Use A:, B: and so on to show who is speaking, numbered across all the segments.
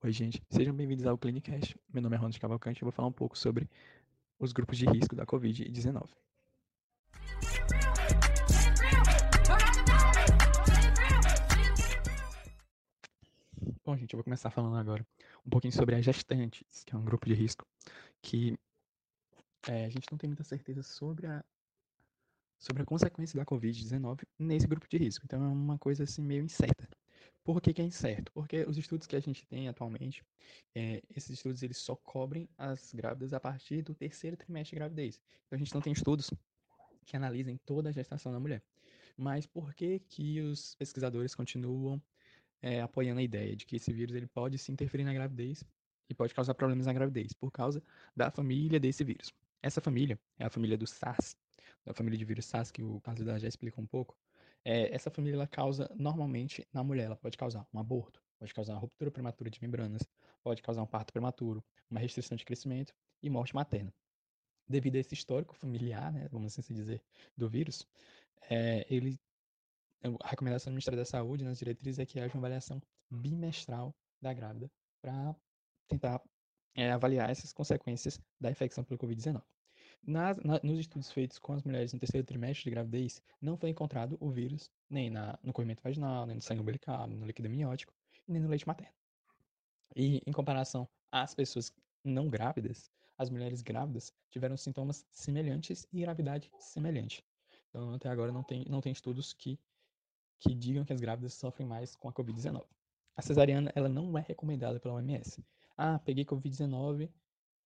A: Oi, gente. Sejam bem-vindos ao Clinicast. Meu nome é Ronald Cavalcante e eu vou falar um pouco sobre os grupos de risco da Covid-19. Bom, gente, eu vou começar falando agora um pouquinho sobre as gestantes, que é um grupo de risco que é, a gente não tem muita certeza sobre a, sobre a consequência da Covid-19 nesse grupo de risco. Então é uma coisa assim meio incerta. Por que, que, é incerto? Porque os estudos que a gente tem atualmente, é, esses estudos eles só cobrem as grávidas a partir do terceiro trimestre de gravidez. Então a gente não tem estudos que analisem toda a gestação da mulher. Mas por que que os pesquisadores continuam é, apoiando a ideia de que esse vírus ele pode se interferir na gravidez e pode causar problemas na gravidez por causa da família desse vírus? Essa família é a família do SARS, da família de vírus SARS que o Carlos já explicou um pouco. É, essa família ela causa normalmente na mulher, ela pode causar um aborto, pode causar uma ruptura prematura de membranas, pode causar um parto prematuro, uma restrição de crescimento e morte materna. Devido a esse histórico familiar, né, vamos assim dizer, do vírus, é, ele, a recomendação do Ministério da Saúde nas diretrizes é que haja uma avaliação bimestral da grávida para tentar é, avaliar essas consequências da infecção pelo Covid-19. Nas, na, nos estudos feitos com as mulheres no terceiro trimestre de gravidez, não foi encontrado o vírus nem na, no corrimento vaginal, nem no sangue umbilical, nem no líquido amniótico, nem no leite materno. E em comparação às pessoas não grávidas, as mulheres grávidas tiveram sintomas semelhantes e gravidade semelhante. Então, até agora não tem, não tem estudos que, que digam que as grávidas sofrem mais com a Covid-19. A cesariana, ela não é recomendada pela OMS. Ah, peguei Covid-19,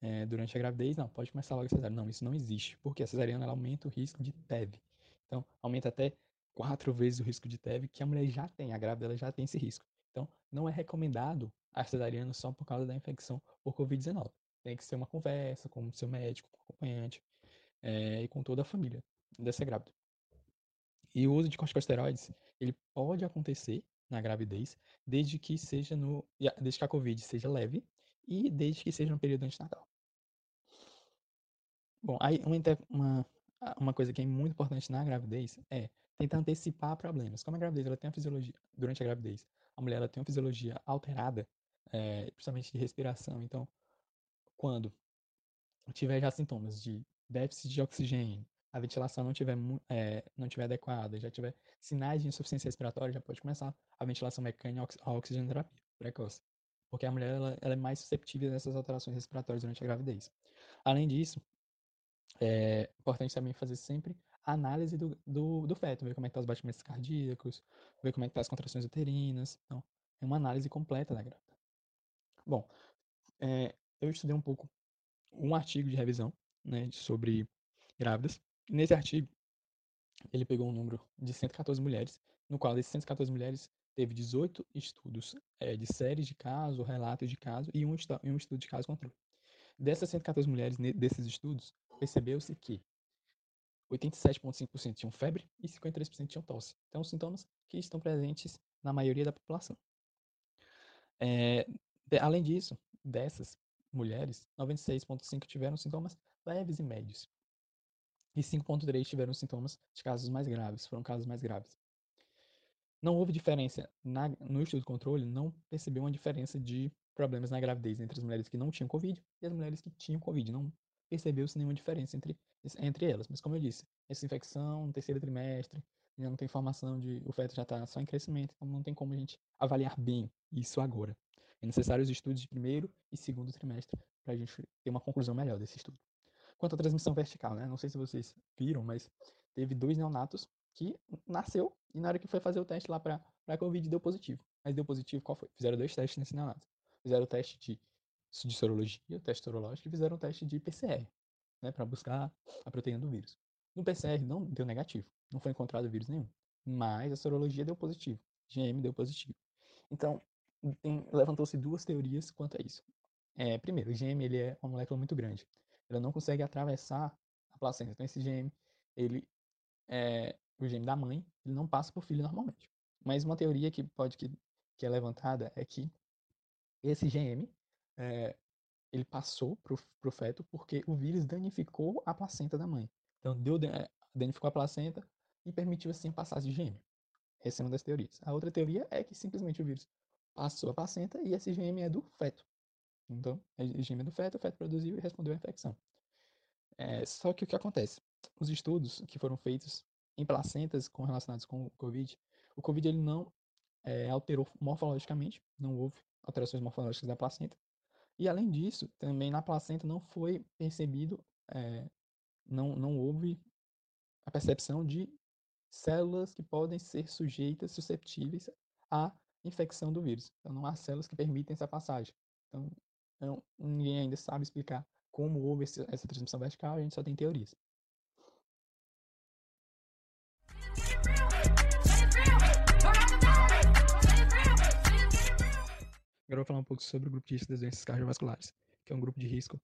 A: é, durante a gravidez, não, pode começar logo a cesariana. Não, isso não existe, porque a cesariana aumenta o risco de TEV. Então, aumenta até quatro vezes o risco de TEV que a mulher já tem, a grávida ela já tem esse risco. Então, não é recomendado a cesariana só por causa da infecção por Covid-19. Tem que ser uma conversa com o seu médico, com o acompanhante é, e com toda a família dessa grávida. E o uso de corticosteroides, ele pode acontecer na gravidez, desde que seja no, desde que a COVID seja leve e desde que seja no período antinatal. Bom, aí uma, uma, uma coisa que é muito importante na gravidez é tentar antecipar problemas. Como a gravidez ela tem a fisiologia, durante a gravidez, a mulher ela tem uma fisiologia alterada, é, principalmente de respiração. Então, quando tiver já sintomas de déficit de oxigênio, a ventilação não tiver, é, não tiver adequada, já tiver sinais de insuficiência respiratória, já pode começar a ventilação mecânica, a oxigenoterapia precoce. Porque a mulher ela, ela é mais susceptível a essas alterações respiratórias durante a gravidez. Além disso, é importante também fazer sempre a análise do, do, do feto, ver como é que tá os batimentos cardíacos, ver como é que tá as contrações uterinas. Então, é uma análise completa da grávida. Bom, é, eu estudei um pouco um artigo de revisão né, sobre grávidas. Nesse artigo, ele pegou um número de 114 mulheres, no qual dessas 114 mulheres teve 18 estudos é, de séries de caso, relatos de caso e um, e um estudo de caso controle. Dessas 114 mulheres desses estudos, percebeu-se que 87,5% tinham febre e 53% tinham tosse. Então, sintomas que estão presentes na maioria da população. É, de, além disso, dessas mulheres, 96,5% tiveram sintomas leves e médios. E 5,3% tiveram sintomas de casos mais graves, foram casos mais graves. Não houve diferença na, no estudo de controle, não percebeu uma diferença de problemas na gravidez entre as mulheres que não tinham Covid e as mulheres que tinham Covid. Não percebeu-se nenhuma diferença entre, entre elas. Mas, como eu disse, essa infecção no terceiro trimestre, já não tem informação de o feto já está só em crescimento, então não tem como a gente avaliar bem isso agora. É necessário os estudos de primeiro e segundo trimestre para a gente ter uma conclusão melhor desse estudo. Quanto à transmissão vertical, né? Não sei se vocês viram, mas teve dois neonatos que nasceu e na hora que foi fazer o teste lá para a Covid deu positivo. Mas deu positivo qual foi? Fizeram dois testes nesse neonato. Fizeram o teste de, de sorologia, o teste sorológico, e fizeram o teste de PCR, né, para buscar a proteína do vírus. No PCR não deu negativo, não foi encontrado vírus nenhum. Mas a sorologia deu positivo, GM deu positivo. Então, levantou-se duas teorias quanto a isso. É, primeiro, o GM ele é uma molécula muito grande. Ela não consegue atravessar a placenta. Então, esse GM, ele é, o gene da mãe, ele não passa por filho normalmente. Mas uma teoria que pode que, que é levantada é que esse GM é, ele passou para o feto porque o vírus danificou a placenta da mãe. Então deu, danificou a placenta e permitiu assim a passagem de gêmeo. Essa é uma das teorias. A outra teoria é que simplesmente o vírus passou a placenta e esse geme é do feto. Então, o geme é do feto, o feto produziu e respondeu à infecção. É, só que o que acontece? Os estudos que foram feitos em placentas com, relacionados com o Covid, o Covid ele não é, alterou morfologicamente, não houve alterações morfológicas da placenta. E além disso, também na placenta não foi percebido, é, não, não houve a percepção de células que podem ser sujeitas, susceptíveis à infecção do vírus. Então, não há células que permitem essa passagem. Então, não, ninguém ainda sabe explicar como houve essa transmissão vertical, a gente só tem teorias. Agora eu vou falar um pouco sobre o grupo de risco das doenças cardiovasculares, que é um grupo de risco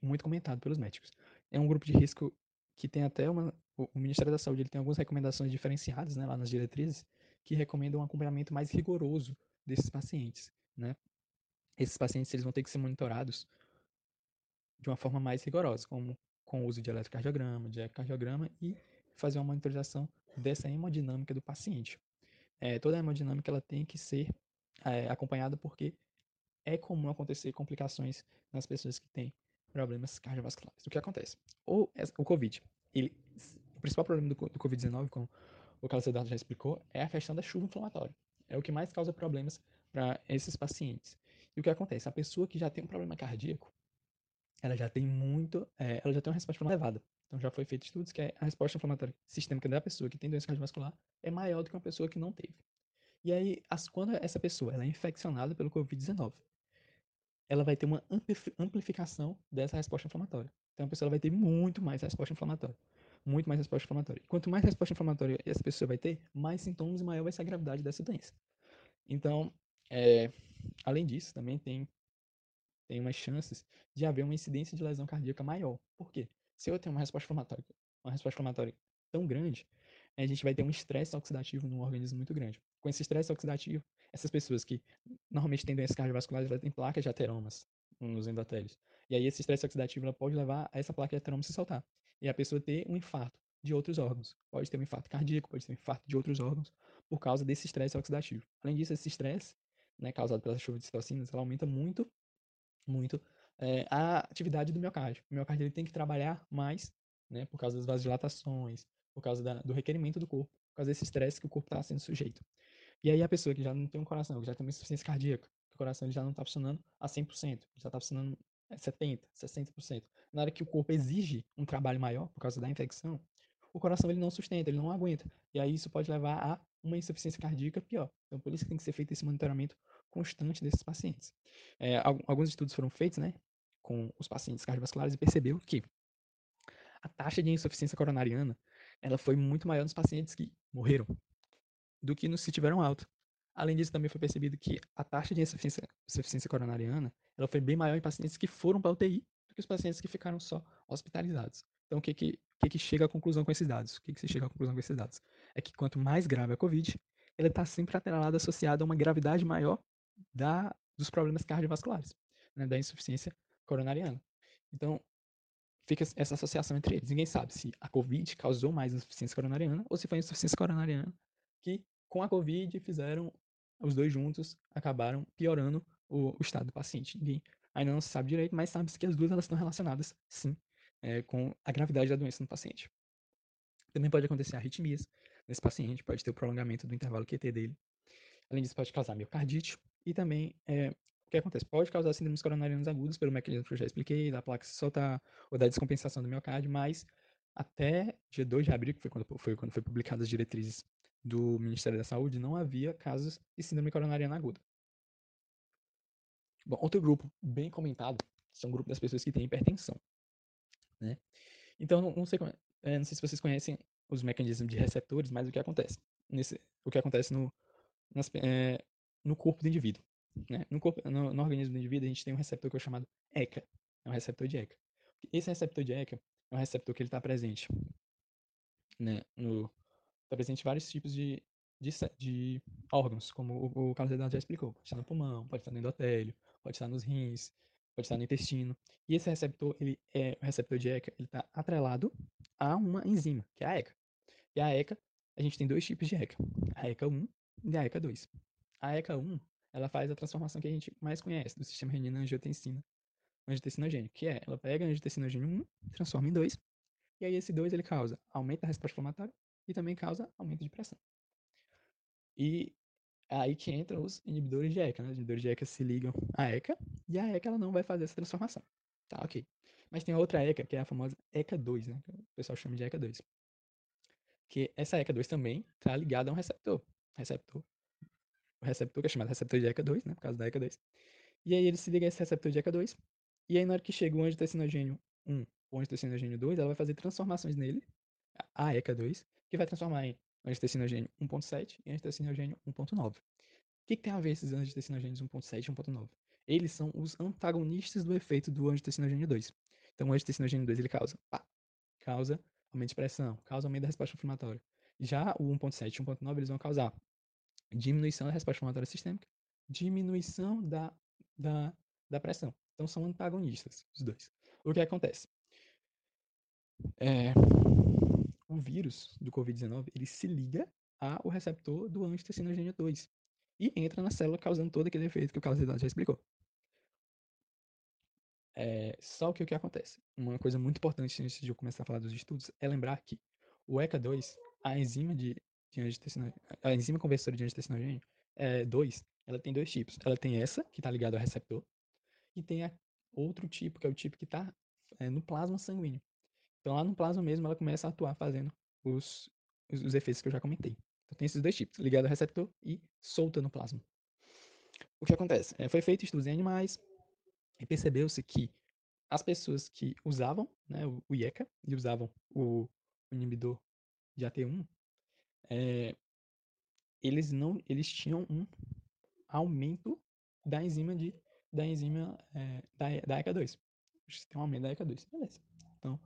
A: muito comentado pelos médicos. É um grupo de risco que tem até uma. O Ministério da Saúde ele tem algumas recomendações diferenciadas né, lá nas diretrizes que recomendam um acompanhamento mais rigoroso desses pacientes. Né? Esses pacientes eles vão ter que ser monitorados de uma forma mais rigorosa, como com o uso de eletrocardiograma, de ecocardiograma e fazer uma monitorização dessa hemodinâmica do paciente. É, toda a hemodinâmica ela tem que ser é, acompanhada porque é comum acontecer complicações nas pessoas que têm problemas cardiovasculares. O que acontece? O, o COVID, ele, o principal problema do, do Covid-19, como o Carlos Eduardo já explicou, é a questão da chuva inflamatória. É o que mais causa problemas para esses pacientes. E o que acontece? A pessoa que já tem um problema cardíaco, ela já tem muito, é, ela já tem uma resposta elevada. Então já foi feito estudos que a resposta inflamatória sistêmica da pessoa que tem doença cardiovascular é maior do que uma pessoa que não teve. E aí, as, quando essa pessoa ela é infeccionada pelo Covid-19, ela vai ter uma amplificação dessa resposta inflamatória. Então a pessoa vai ter muito mais resposta inflamatória. Muito mais resposta inflamatória. Quanto mais resposta inflamatória essa pessoa vai ter, mais sintomas e maior vai ser a gravidade dessa doença. Então, é, além disso, também tem, tem umas chances de haver uma incidência de lesão cardíaca maior. Por quê? Se eu tenho uma resposta inflamatória, uma resposta inflamatória tão grande, a gente vai ter um estresse oxidativo no organismo muito grande. Com esse estresse oxidativo, essas pessoas que normalmente têm doenças cardiovasculares, elas têm placas de ateromas nos endotélios. E aí esse estresse oxidativo ela pode levar a essa placa de ateroma se soltar. E a pessoa ter um infarto de outros órgãos. Pode ter um infarto cardíaco, pode ter um infarto de outros órgãos por causa desse estresse oxidativo. Além disso, esse estresse, né, causado pela chuva de citocinas, ela aumenta muito, muito é, a atividade do miocárdio. O miocárdio ele tem que trabalhar mais, né, por causa das vasodilatações, por causa da, do requerimento do corpo, por causa desse estresse que o corpo está sendo sujeito. E aí a pessoa que já não tem um coração, que já tem uma insuficiência cardíaca, que o coração já não está funcionando a 100%, já está funcionando a 70%, 60%. Na hora que o corpo exige um trabalho maior por causa da infecção, o coração ele não sustenta, ele não aguenta. E aí isso pode levar a uma insuficiência cardíaca pior. Então por isso que tem que ser feito esse monitoramento constante desses pacientes. É, alguns estudos foram feitos, né, com os pacientes cardiovasculares e percebeu que a taxa de insuficiência coronariana ela foi muito maior nos pacientes que morreram do que nos que tiveram alta. Além disso, também foi percebido que a taxa de insuficiência, insuficiência coronariana ela foi bem maior em pacientes que foram para UTI do que os pacientes que ficaram só hospitalizados. Então, o que que, que, que chega à conclusão com esses dados? O que, que se chega à conclusão com esses dados? É que quanto mais grave a COVID, ela está sempre atrelada, associada a uma gravidade maior da, dos problemas cardiovasculares, né, da insuficiência coronariana. Então, fica essa associação entre eles. Ninguém sabe se a COVID causou mais insuficiência coronariana ou se foi a insuficiência coronariana que, com a COVID, fizeram os dois juntos, acabaram piorando o, o estado do paciente. Ninguém ainda não se sabe direito, mas sabe-se que as duas elas estão relacionadas, sim, é, com a gravidade da doença no paciente. Também pode acontecer arritmias nesse paciente, pode ter o prolongamento do intervalo QT dele. Além disso, pode causar miocardite e também é, o que acontece? Pode causar síndromes coronarianas agudas pelo mecanismo que eu já expliquei, da placa se soltar ou da descompensação do miocárdio, mas até dia 2 de abril, que foi quando foi, quando foi publicadas as diretrizes do Ministério da Saúde, não havia casos de síndrome coronariana aguda. Bom, outro grupo bem comentado são o grupo das pessoas que têm hipertensão. Né? Então, não, sei, é, não sei se vocês conhecem os mecanismos de receptores, mas o que acontece? Nesse, o que acontece no, nas, é, no corpo do indivíduo. Né? No, corpo, no, no, organismo do indivíduo, a gente tem um receptor que é chamado ECA. É um receptor de ECA. Esse receptor de ECA é um receptor que ele está presente né, no, tá presente em vários tipos de, de, de órgãos, como o, o Carlos Eduardo já explicou. Pode estar no pulmão, pode estar no endotélio, pode estar nos rins, pode estar no intestino. E esse receptor, ele é o receptor de ECA, ele está atrelado a uma enzima, que é a ECA. E a ECA, a gente tem dois tipos de ECA, a ECA 1 e a ECA 2. A ECA 1 ela faz a transformação que a gente mais conhece do sistema renina-angiotensina, angiotensinogênico, que é, ela pega angiotensinogênio 1, transforma em 2, e aí esse 2 ele causa aumento da resposta inflamatória e também causa aumento de pressão. E é aí que entram os inibidores de ECA, né? Os inibidores de ECA se ligam à ECA e a ECA ela não vai fazer essa transformação. Tá, ok. Mas tem outra ECA, que é a famosa ECA2, né? Que o pessoal chama de ECA2. Que essa ECA2 também está ligada a um receptor. Receptor. O receptor que é chamado receptor de ECA2, né? Por causa da ECA2. E aí ele se liga a esse receptor de ECA2. E aí na hora que chega o angiotensinogênio 1 ou angiotensinogênio 2, ela vai fazer transformações nele, a ECA2, que vai transformar em angiotensinogênio 1.7 e angiotensinogênio 1.9. O que, que, tem a ver esses angiotensinogênios 1.7 e 1.9? Eles são os antagonistas do efeito do angiotensinogênio 2. Então o angiotensinogênio 2 ele causa, pá, causa aumento de pressão, causa aumento da resposta inflamatória. Já o 1.7 e 1.9 eles vão causar diminuição da resposta inflamatória sistêmica, diminuição da, da, da pressão. Então são antagonistas os dois. O que acontece? É, o vírus do Covid-19 ele se liga ao receptor do angiotensinogênio 2 e entra na célula causando todo aquele efeito que o Carlos já explicou. É, só que o que acontece? Uma coisa muito importante antes de eu começar a falar dos estudos é lembrar que o ECA2, a enzima de, de a enzima conversora de angiotensinogênio é, 2, ela tem dois tipos. Ela tem essa, que está ligada ao receptor, e tem a, outro tipo, que é o tipo que está é, no plasma sanguíneo. Então, lá no plasma mesmo, ela começa a atuar fazendo os, os, os efeitos que eu já comentei. Então, tem esses dois tipos, ligado ao receptor e solta no plasma. O que acontece? É, foi feito estudos em animais e percebeu-se que as pessoas que usavam né, o, o IECA e usavam o, o inibidor de AT1, é, eles não, eles tinham um aumento da enzima de da enzima é, da, da ECA2. Tem um aumento da ECA2. Beleza. Então,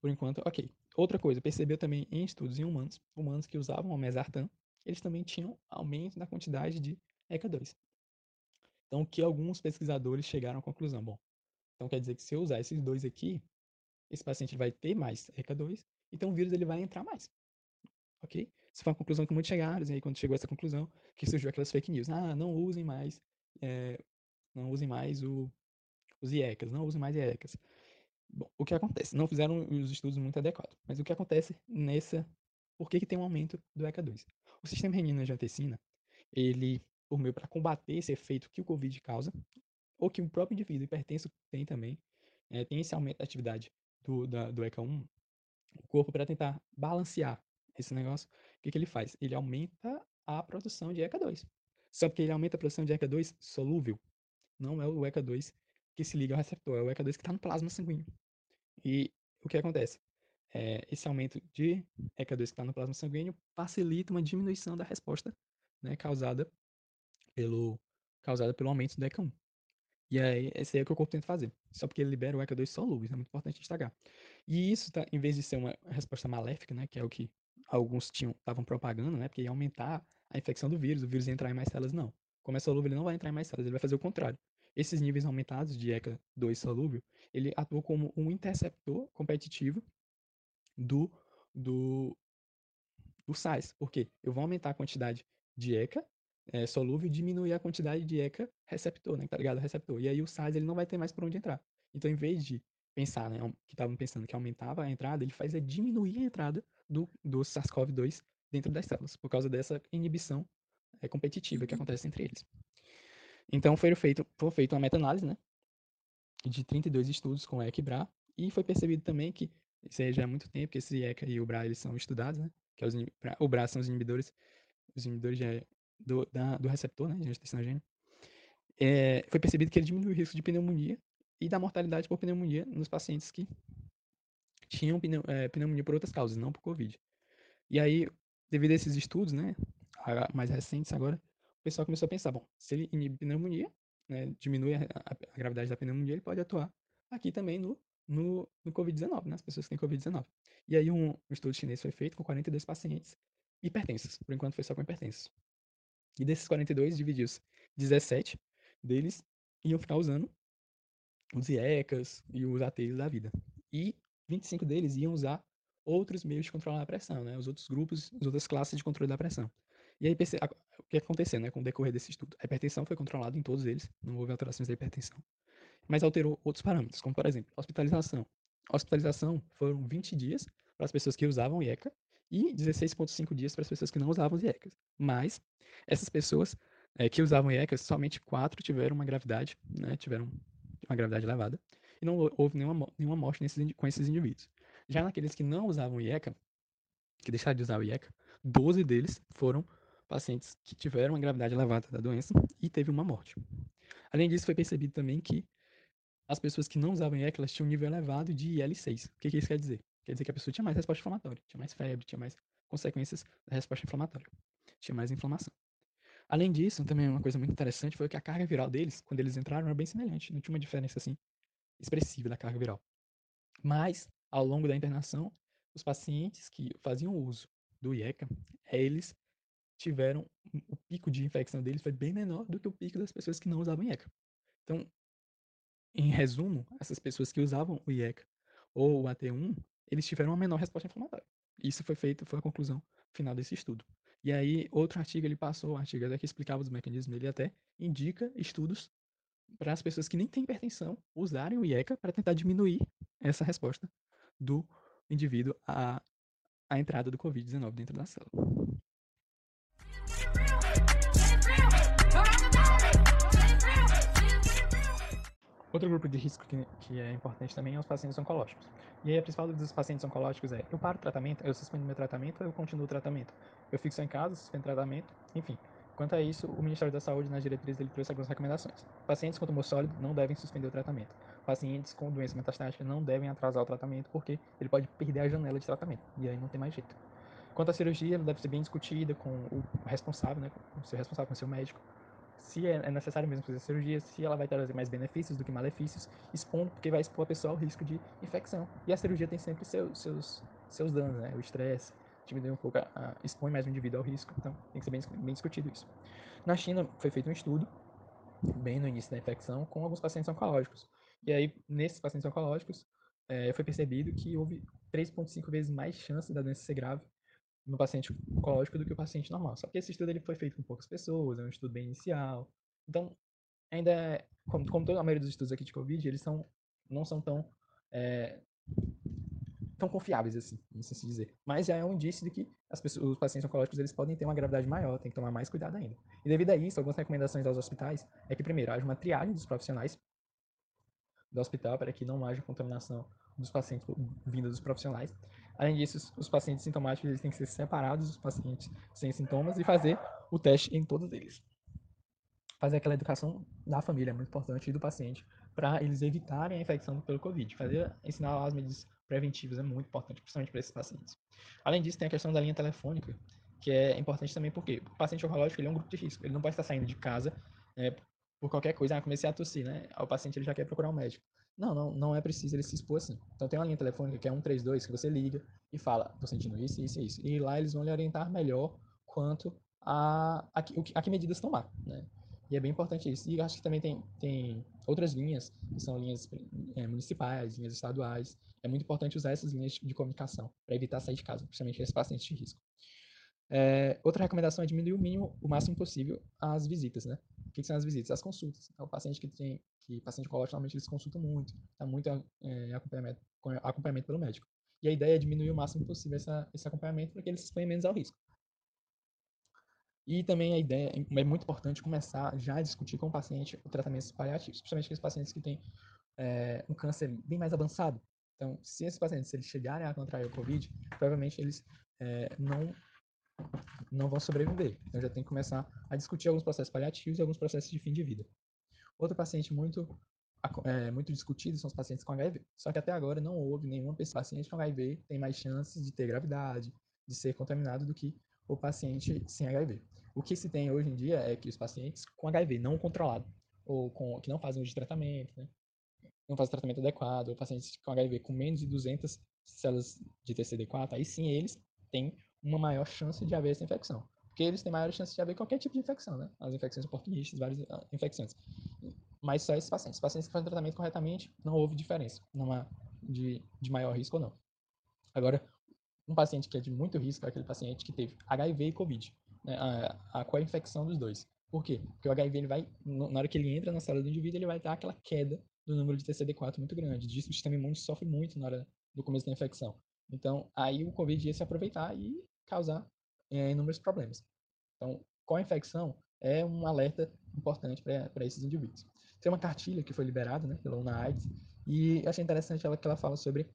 A: por enquanto, ok. Outra coisa, percebeu também em estudos em humanos, humanos que usavam o mesartan, eles também tinham aumento na quantidade de ECA2. Então, que alguns pesquisadores chegaram à conclusão, bom, então quer dizer que se eu usar esses dois aqui, esse paciente vai ter mais ECA2, então o vírus ele vai entrar mais. Ok? Essa foi uma conclusão que muitos chegaram, e aí quando chegou essa conclusão, que surgiu aquelas fake news. Ah, não usem mais, é, não usem mais o, os IECAs, não usem mais IECAs. Bom, o que acontece? Não fizeram os estudos muito adequados, mas o que acontece nessa... Por que, que tem um aumento do ECA2? O sistema renina-angiotensina, ele, por meio para combater esse efeito que o COVID causa, ou que o próprio indivíduo hipertenso tem também, é, tem esse aumento da atividade do, da, do ECA1, o corpo para tentar balancear esse negócio, o que, que ele faz? Ele aumenta a produção de ECA2. Só porque ele aumenta a produção de ECA2 solúvel, não é o ECA2 que se liga ao receptor, é o ECA2 que está no plasma sanguíneo. E o que acontece? É, esse aumento de ECA2 que está no plasma sanguíneo facilita uma diminuição da resposta né, causada, pelo, causada pelo aumento do ECA1. E aí, esse aí é o que o corpo tenta fazer. Só porque ele libera o ECA2 solúveis, é muito importante destacar. E isso, tá, em vez de ser uma resposta maléfica, né, que é o que alguns estavam propagando, né, porque ia aumentar a infecção do vírus, o vírus ia entrar em mais células, não. Como é solúvel, ele não vai entrar em mais células, ele vai fazer o contrário. Esses níveis aumentados de ECA2 solúvel, ele atua como um interceptor competitivo do, do, do sais. Por quê? Eu vou aumentar a quantidade de ECA é, solúvel e diminuir a quantidade de ECA receptor, né? Tá ligado? Receptor. E aí o sais ele não vai ter mais por onde entrar. Então, em vez de pensar, né, que estavam pensando que aumentava a entrada, ele faz é diminuir a entrada do, do SARS-CoV-2 dentro das células, por causa dessa inibição é, competitiva que acontece entre eles. Então foi feito, foi feito uma meta-análise, né, de 32 estudos com ECA e BRA, e foi percebido também que, isso aí já há muito tempo, que esse ECA e o BRA eles são estudados, né, que é os, o BRA são os inibidores, os inibidores é, do, da, do receptor, né, de angiotensinogênio, é, foi percebido que ele diminui o risco de pneumonia e da mortalidade por pneumonia nos pacientes que tinham é, pneumonia por outras causas, não por Covid. E aí, devido a esses estudos, né, mais recentes agora, pessoal começou a pensar, bom, se ele inibe pneumonia, né, diminui a, a, a, gravidade da pneumonia, ele pode atuar aqui também no, no, no Covid-19, né, as pessoas que têm Covid-19. E aí um, um, estudo chinês foi feito com 42 pacientes hipertensos, por enquanto foi só com hipertensos. E desses 42, dividiu-se 17 deles iam ficar usando os IECAs e os ATs da vida. E 25 deles iam usar outros meios de controlar a pressão, né? Os outros grupos, as outras classes de controle da pressão. E aí, o que aconteceu né, com o decorrer desse estudo? A hipertensão foi controlada em todos eles, não houve alterações da hipertensão, mas alterou outros parâmetros, como, por exemplo, hospitalização. A hospitalização foram 20 dias para as pessoas que usavam IECA e 16,5 dias para as pessoas que não usavam IECAs. Mas essas pessoas é, que usavam IECAs, somente quatro tiveram uma gravidade, né, tiveram uma gravidade elevada, e não houve nenhuma, nenhuma morte nesses, com esses indivíduos. Já naqueles que não usavam IECA, que deixaram de usar o IECA, 12 deles foram pacientes que tiveram uma gravidade elevada da doença e teve uma morte. Além disso, foi percebido também que as pessoas que não usavam elas tinham um nível elevado de IL-6. O que, que isso quer dizer? Quer dizer que a pessoa tinha mais resposta inflamatória, tinha mais febre, tinha mais consequências da resposta inflamatória, tinha mais inflamação. Além disso, também uma coisa muito interessante foi que a carga viral deles, quando eles entraram, era bem semelhante, não tinha uma diferença assim expressiva da carga viral. Mas, ao longo da internação, os pacientes que faziam uso do IECA, eles tiveram o pico de infecção deles foi bem menor do que o pico das pessoas que não usavam IECA. Então, em resumo, essas pessoas que usavam o IECA ou o AT1, eles tiveram uma menor resposta inflamatória. Isso foi feito, foi a conclusão final desse estudo. E aí, outro artigo ele passou, um artigo até que explicava os mecanismos, ele até indica estudos para as pessoas que nem têm hipertensão usarem o IECA para tentar diminuir essa resposta do indivíduo à, à entrada do Covid-19 dentro da célula. Outro grupo de risco que, que, é importante também é os pacientes oncológicos. E aí a principal dos pacientes oncológicos é, eu paro o tratamento, eu suspendo meu tratamento, eu continuo o tratamento. Eu fico em casa, suspendo o tratamento, enfim. Quanto a isso, o Ministério da Saúde, nas diretrizes, ele trouxe algumas recomendações. Pacientes com tumor sólido não devem suspender o tratamento. Pacientes com doença metastática não devem atrasar o tratamento, porque ele pode perder a janela de tratamento, e aí não tem mais jeito. Quanto à cirurgia, ela deve ser bem discutida com o responsável, né, com o seu responsável, com o seu médico, se é, é necessário mesmo fazer a cirurgia, se ela vai trazer mais benefícios do que malefícios, expondo, porque vai expor a pessoa ao risco de infecção. E a cirurgia tem sempre seus, seus, seus danos, né? O estresse, diminui um pouco, a, a, expõe mais o indivíduo ao risco, então tem que ser bem, bem discutido isso. Na China foi feito um estudo, bem no início da infecção, com alguns pacientes oncológicos. E aí, nesses pacientes oncológicos, é, foi percebido que houve 3,5 vezes mais chance da doença ser grave no paciente oncológico do que o paciente normal. Só que esse estudo ele foi feito com poucas pessoas, é um estudo bem inicial. Então, ainda é, como, como toda a maioria dos estudos aqui de Covid, eles são, não são tão, é, tão confiáveis assim, não sei se dizer. Mas já é um indício de que as pessoas, os pacientes oncológicos eles podem ter uma gravidade maior, tem que tomar mais cuidado ainda. E devido a isso, algumas recomendações aos hospitais é que, primeiro, haja uma triagem dos profissionais do hospital para que não haja contaminação dos pacientes vinda dos profissionais. Além disso, os pacientes sintomáticos eles têm que ser separados dos pacientes sem sintomas e fazer o teste em todos eles. Fazer aquela educação da família é muito importante e do paciente para eles evitarem a infecção pelo Covid. Fazer, ensinar as medidas preventivas é muito importante, principalmente para esses pacientes. Além disso, tem a questão da linha telefônica, que é importante também porque o paciente oncológico ele é um grupo de risco. Ele não pode estar saindo de casa é, por qualquer coisa. Ah, comecei a tossir, né? O paciente ele já quer procurar um médico. Não, não, não é preciso ele se expor assim. Então tem uma linha telefônica que é 132 que você liga e fala, tô sentindo isso, isso e isso. E lá eles vão lhe orientar melhor quanto a, a, a que medidas tomar, né? E é bem importante isso. E acho que também tem, tem outras linhas, que são linhas é, municipais, linhas estaduais. É muito importante usar essas linhas de comunicação para evitar sair de casa, principalmente esses pacientes de risco. É, outra recomendação é diminuir o mínimo, o máximo possível, as visitas, né? O que, que são as visitas? As consultas. É o paciente que tem, que paciente oncológico normalmente eles consultam muito, tá muito é, acompanhamento, acompanhamento pelo médico. E a ideia é diminuir o máximo possível essa, esse acompanhamento para que eles se exponham menos ao risco. E também a ideia é muito importante começar já a discutir com o paciente o tratamento paliativos, principalmente aqueles pacientes que têm é, um câncer bem mais avançado. Então, se esses pacientes se eles chegarem a contrair o COVID, provavelmente eles é, não não vão sobreviver. Então já tem que começar a discutir alguns processos paliativos e alguns processos de fim de vida. Outro paciente muito é, muito discutido são os pacientes com HIV. Só que até agora não houve nenhuma paciente com HIV tem mais chances de ter gravidade, de ser contaminado do que o paciente sem HIV. O que se tem hoje em dia é que os pacientes com HIV não controlado ou com, que não fazem uso de tratamento, né, não fazem tratamento adequado, ou pacientes com HIV com menos de 200 células de TCD4, aí sim eles têm uma maior chance de haver essa infecção. Porque eles têm maior chance de haver qualquer tipo de infecção, né? As infecções oportunistas, várias uh, infecções. Mas só esses pacientes. Pacientes que fazem tratamento corretamente, não houve diferença numa, de, de maior risco ou não. Agora, um paciente que é de muito risco é aquele paciente que teve HIV e COVID. né, a, a co-infecção dos dois. Por quê? Porque o HIV, ele vai, na hora que ele entra na célula do indivíduo, ele vai dar aquela queda do número de TCD4 muito grande. Disso o sistema imune sofre muito na hora do começo da infecção. Então, aí o Covid ia se aproveitar e causar é, inúmeros problemas. Então, co-infecção é um alerta importante para esses indivíduos. Tem uma cartilha que foi liberada né, pela UNAIDS e achei interessante ela que ela fala sobre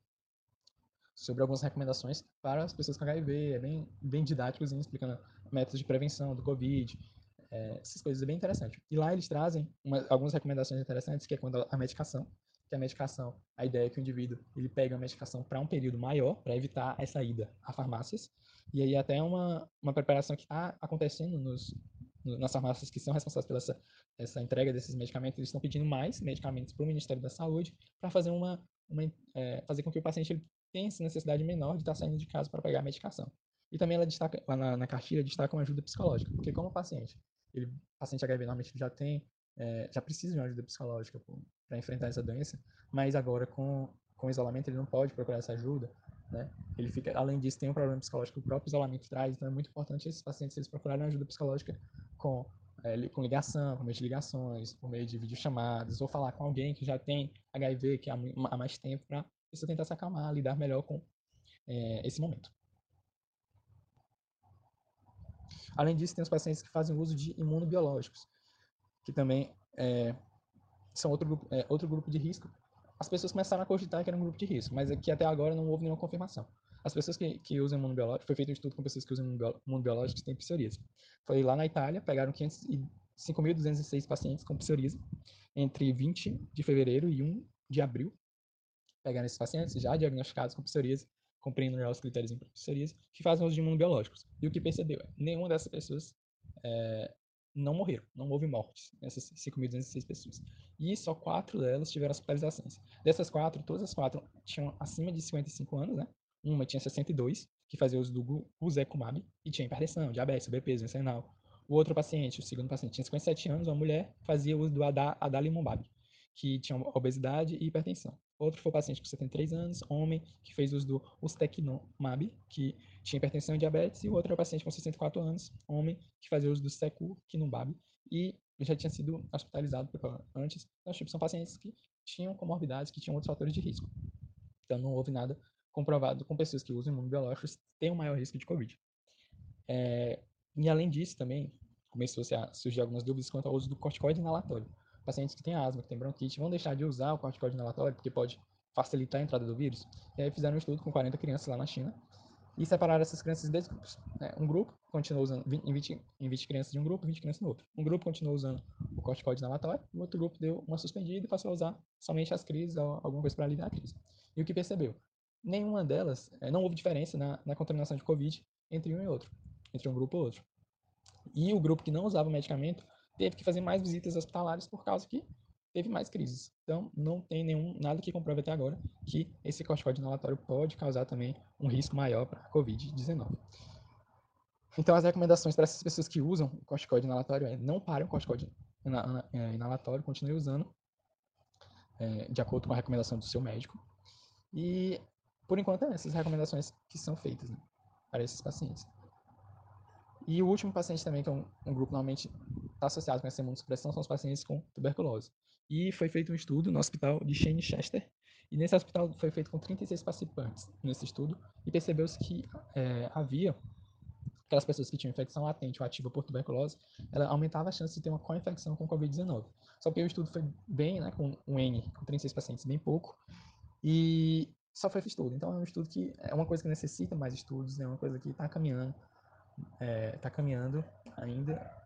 A: sobre algumas recomendações para as pessoas com HIV, é bem, bem didático, explicando métodos de prevenção do Covid, é, essas coisas é bem interessante. E lá eles trazem uma, algumas recomendações interessantes, que é quando a medicação, que a medicação, a ideia é que o indivíduo ele pega a medicação para um período maior, para evitar essa ida a farmácias, e aí até uma, uma preparação que está acontecendo nos, nas farmácias que são responsáveis pela essa, essa entrega desses medicamentos, eles estão pedindo mais medicamentos para o Ministério da Saúde para fazer uma, uma é, fazer com que o paciente ele tenha essa necessidade menor de estar tá saindo de casa para pegar a medicação. E também ela destaca, lá na, na cartilha, destaca uma ajuda psicológica, porque como o paciente, ele, paciente HIV normalmente já tem, é, já precisa de uma ajuda psicológica para enfrentar essa doença, mas agora com, com isolamento ele não pode procurar essa ajuda, né? Ele fica, além disso, tem um problema psicológico que o próprio isolamento traz, então é muito importante esses pacientes eles procurarem ajuda psicológica com é, com ligação, por meio de ligações, por meio de videochamadas, ou falar com alguém que já tem HIV que há, há mais tempo para você tentar se acalmar, lidar melhor com é, esse momento. Além disso, tem os pacientes que fazem uso de imunobiológicos, que também é, são outro é, outro grupo de risco. As pessoas começaram a cogitar que era um grupo de risco, mas aqui até agora não houve nenhuma confirmação. As pessoas que, que usam imunobiológicos, foi feito um estudo com pessoas que usam imunobiológicos que têm psoríase. Foi lá na Itália, pegaram 5.206 pacientes com psoríase entre 20 de fevereiro e 1 de abril. Pegaram esses pacientes já diagnosticados com psoríase, cumprindo já os critérios de psoríase, que fazem uso de imunobiológicos. E o que percebeu é nenhuma dessas pessoas é, não morreram, não houve mortes nessas 5.206 pessoas. E só quatro delas tiveram hospitalizações. Dessas quatro, todas as quatro tinham acima de 55 anos, né? Uma tinha 62, que fazia uso do Guzecumab, e tinha hipertensão, diabetes, sobrepeso, renal. O outro paciente, o segundo paciente, tinha 57 anos, uma mulher, fazia uso do Adalimumab, que tinha obesidade e hipertensão. Outro foi paciente com 73 anos, homem, que fez uso do Ustekinumab, que tinha hipertensão e diabetes. E o outro é o paciente com 64 anos, homem, que fazia uso do Secukinumab e já tinha sido hospitalizado antes. Então, tipo, são pacientes que tinham comorbidades, que tinham outros fatores de risco. Então, não houve nada comprovado com pessoas que usam imunobiológicos têm um maior risco de Covid. É, e além disso, também começou a surgir algumas dúvidas quanto ao uso do corticoide inalatório. Pacientes que têm asma, que têm bronquite, vão deixar de usar o corticoide inalatório porque pode facilitar a entrada do vírus. E aí fizeram um estudo com 40 crianças lá na China e separaram essas crianças em dois grupos. Né? Um grupo continuou usando, em 20, em 20 crianças de um grupo, 20 crianças no outro. Um grupo continuou usando o corticoide inalatório, o outro grupo deu uma suspendida e passou a usar somente as crises ou alguma coisa para aliviar a crise. E o que percebeu? nenhuma delas, é, não houve diferença na, na, contaminação de Covid entre um e outro, entre um grupo e outro. E o grupo que não usava o medicamento teve que fazer mais visitas hospitalares por causa que teve mais crises. Então, não tem nenhum, nada que comprove até agora que esse corticoide inalatório pode causar também um risco maior para a Covid-19. Então, as recomendações para essas pessoas que usam o corticoide inalatório é não parem o corticoide é, inalatório, continue usando é, de acordo com a recomendação do seu médico. E por enquanto, é essas recomendações que são feitas né, para esses pacientes. E o último paciente também, que é um, um grupo normalmente está associado com essa imunossupressão, são os pacientes com tuberculose. E foi feito um estudo no hospital de Chester, e nesse hospital foi feito com 36 participantes nesse estudo, e percebeu-se que é, havia aquelas pessoas que tinham infecção latente ou ativa por tuberculose, ela aumentava a chance de ter uma co-infecção com Covid-19. Só que o estudo foi bem, né, com um N, com 36 pacientes, bem pouco, e só foi estudo. Então é um estudo que é uma coisa que necessita mais estudos, é uma coisa que está caminhando, está tá caminhando ainda.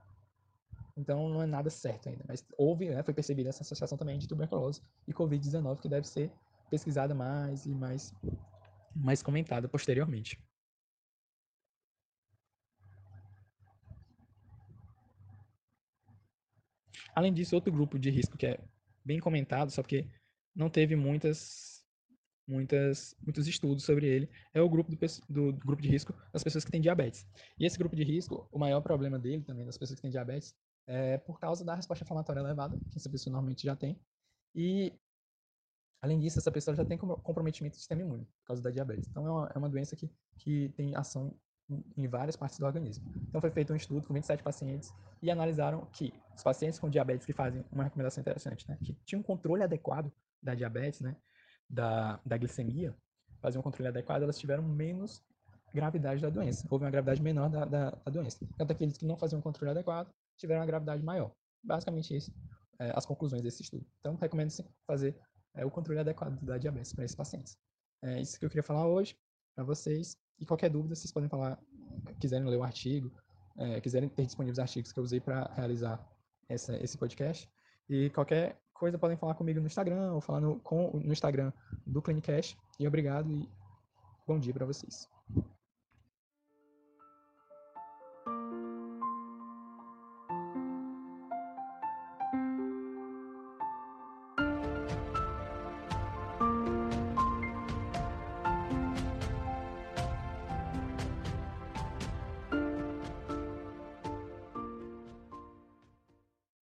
A: Então não é nada certo ainda. Mas houve, né, foi percebida essa associação também de tuberculose e Covid-19 que deve ser pesquisada mais e mais, mais comentada posteriormente. Além disso, outro grupo de risco que é bem comentado, só que não teve muitas muitas, muitos estudos sobre ele, é o grupo do, do, grupo de risco das pessoas que têm diabetes. E esse grupo de risco, o maior problema dele também, das pessoas que têm diabetes, é por causa da resposta inflamatória elevada, que essa pessoa normalmente já tem. E, além disso, essa pessoa já tem comprometimento do sistema imune, por causa da diabetes. Então, é uma, é uma doença que, que tem ação em várias partes do organismo. Então foi feito um estudo com 27 pacientes e analisaram que os pacientes com diabetes que fazem uma recomendação interessante, né, que tinham um controle adequado da diabetes, né, da, da glicemia, faziam um controle adequado, elas tiveram menos gravidade da doença. Houve uma gravidade menor da, da, da doença. Enquanto aqueles que não faziam um controle adequado tiveram uma gravidade maior. Basicamente isso, é, as conclusões desse estudo. Então, recomendo-se fazer é, o controle adequado da diabetes para esses pacientes. É isso que eu queria falar hoje para vocês. E qualquer dúvida, vocês podem falar, quiserem ler o artigo, é, quiserem ter disponíveis artigos que eu usei para realizar essa, esse podcast. E qualquer coisa podem falar comigo no Instagram ou falar no, com, no Instagram do Clinicast. E obrigado e bom dia para vocês.